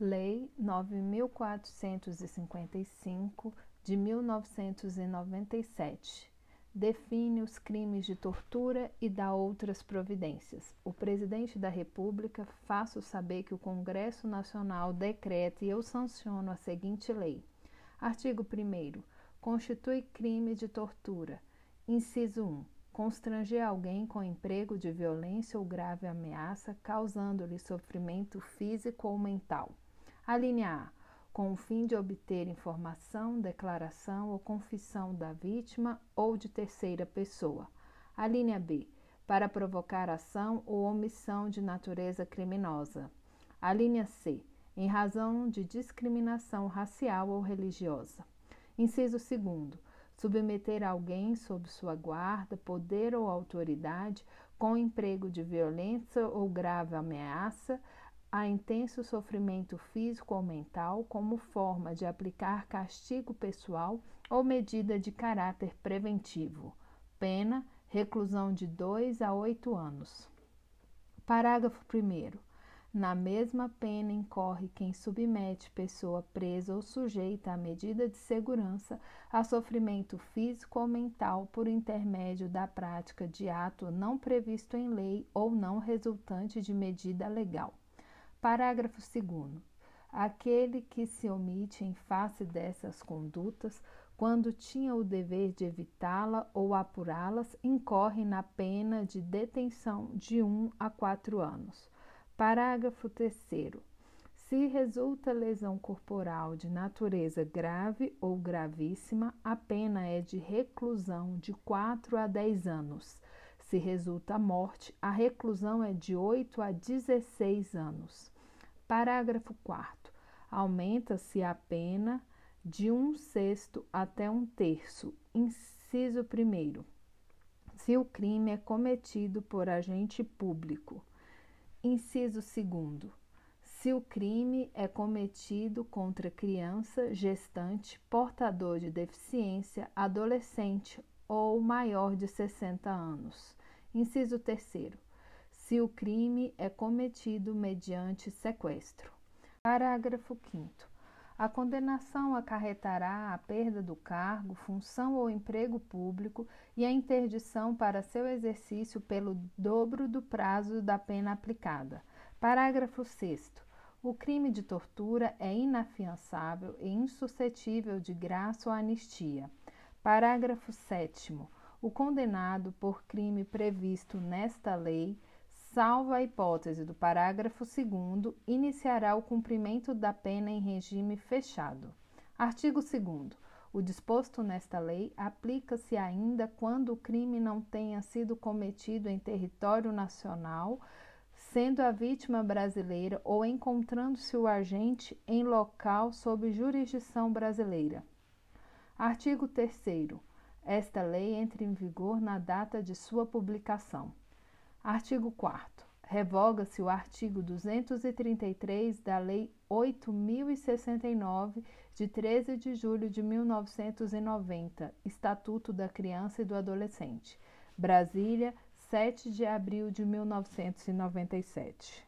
Lei 9455 de 1997 define os crimes de tortura e dá outras providências. O presidente da República faço saber que o Congresso Nacional decreta e eu sanciono a seguinte lei. Artigo 1 Constitui crime de tortura. Inciso 1 constranger alguém com emprego de violência ou grave ameaça, causando-lhe sofrimento físico ou mental. A linha A com o fim de obter informação, declaração ou confissão da vítima ou de terceira pessoa. A linha B, para provocar ação ou omissão de natureza criminosa. A linha C, em razão de discriminação racial ou religiosa. Inciso 2. Submeter alguém sob sua guarda, poder ou autoridade com emprego de violência ou grave ameaça a intenso sofrimento físico ou mental como forma de aplicar castigo pessoal ou medida de caráter preventivo. Pena: reclusão de 2 a 8 anos. Parágrafo 1. Na mesma pena incorre quem submete pessoa presa ou sujeita à medida de segurança a sofrimento físico ou mental por intermédio da prática de ato não previsto em lei ou não resultante de medida legal. Parágrafo 2. Aquele que se omite em face dessas condutas, quando tinha o dever de evitá-la ou apurá-las, incorre na pena de detenção de 1 a 4 anos. Parágrafo 3. Se resulta lesão corporal de natureza grave ou gravíssima, a pena é de reclusão de 4 a 10 anos se resulta morte, a reclusão é de 8 a 16 anos. Parágrafo 4. Aumenta-se a pena de um sexto até um terço. Inciso 1. Se o crime é cometido por agente público. Inciso 2. Se o crime é cometido contra criança, gestante, portador de deficiência, adolescente ou maior de 60 anos. Inciso 3. Se o crime é cometido mediante sequestro. Parágrafo 5. A condenação acarretará a perda do cargo, função ou emprego público e a interdição para seu exercício pelo dobro do prazo da pena aplicada. Parágrafo 6. O crime de tortura é inafiançável e insuscetível de graça ou anistia. Parágrafo 7 o condenado por crime previsto nesta lei, salvo a hipótese do parágrafo 2, iniciará o cumprimento da pena em regime fechado. Artigo 2. O disposto nesta lei aplica-se ainda quando o crime não tenha sido cometido em território nacional, sendo a vítima brasileira ou encontrando-se o agente em local sob jurisdição brasileira. Artigo 3. Esta lei entra em vigor na data de sua publicação. Artigo 4. Revoga-se o artigo 233 da Lei 8069, de 13 de julho de 1990, Estatuto da Criança e do Adolescente. Brasília, 7 de abril de 1997.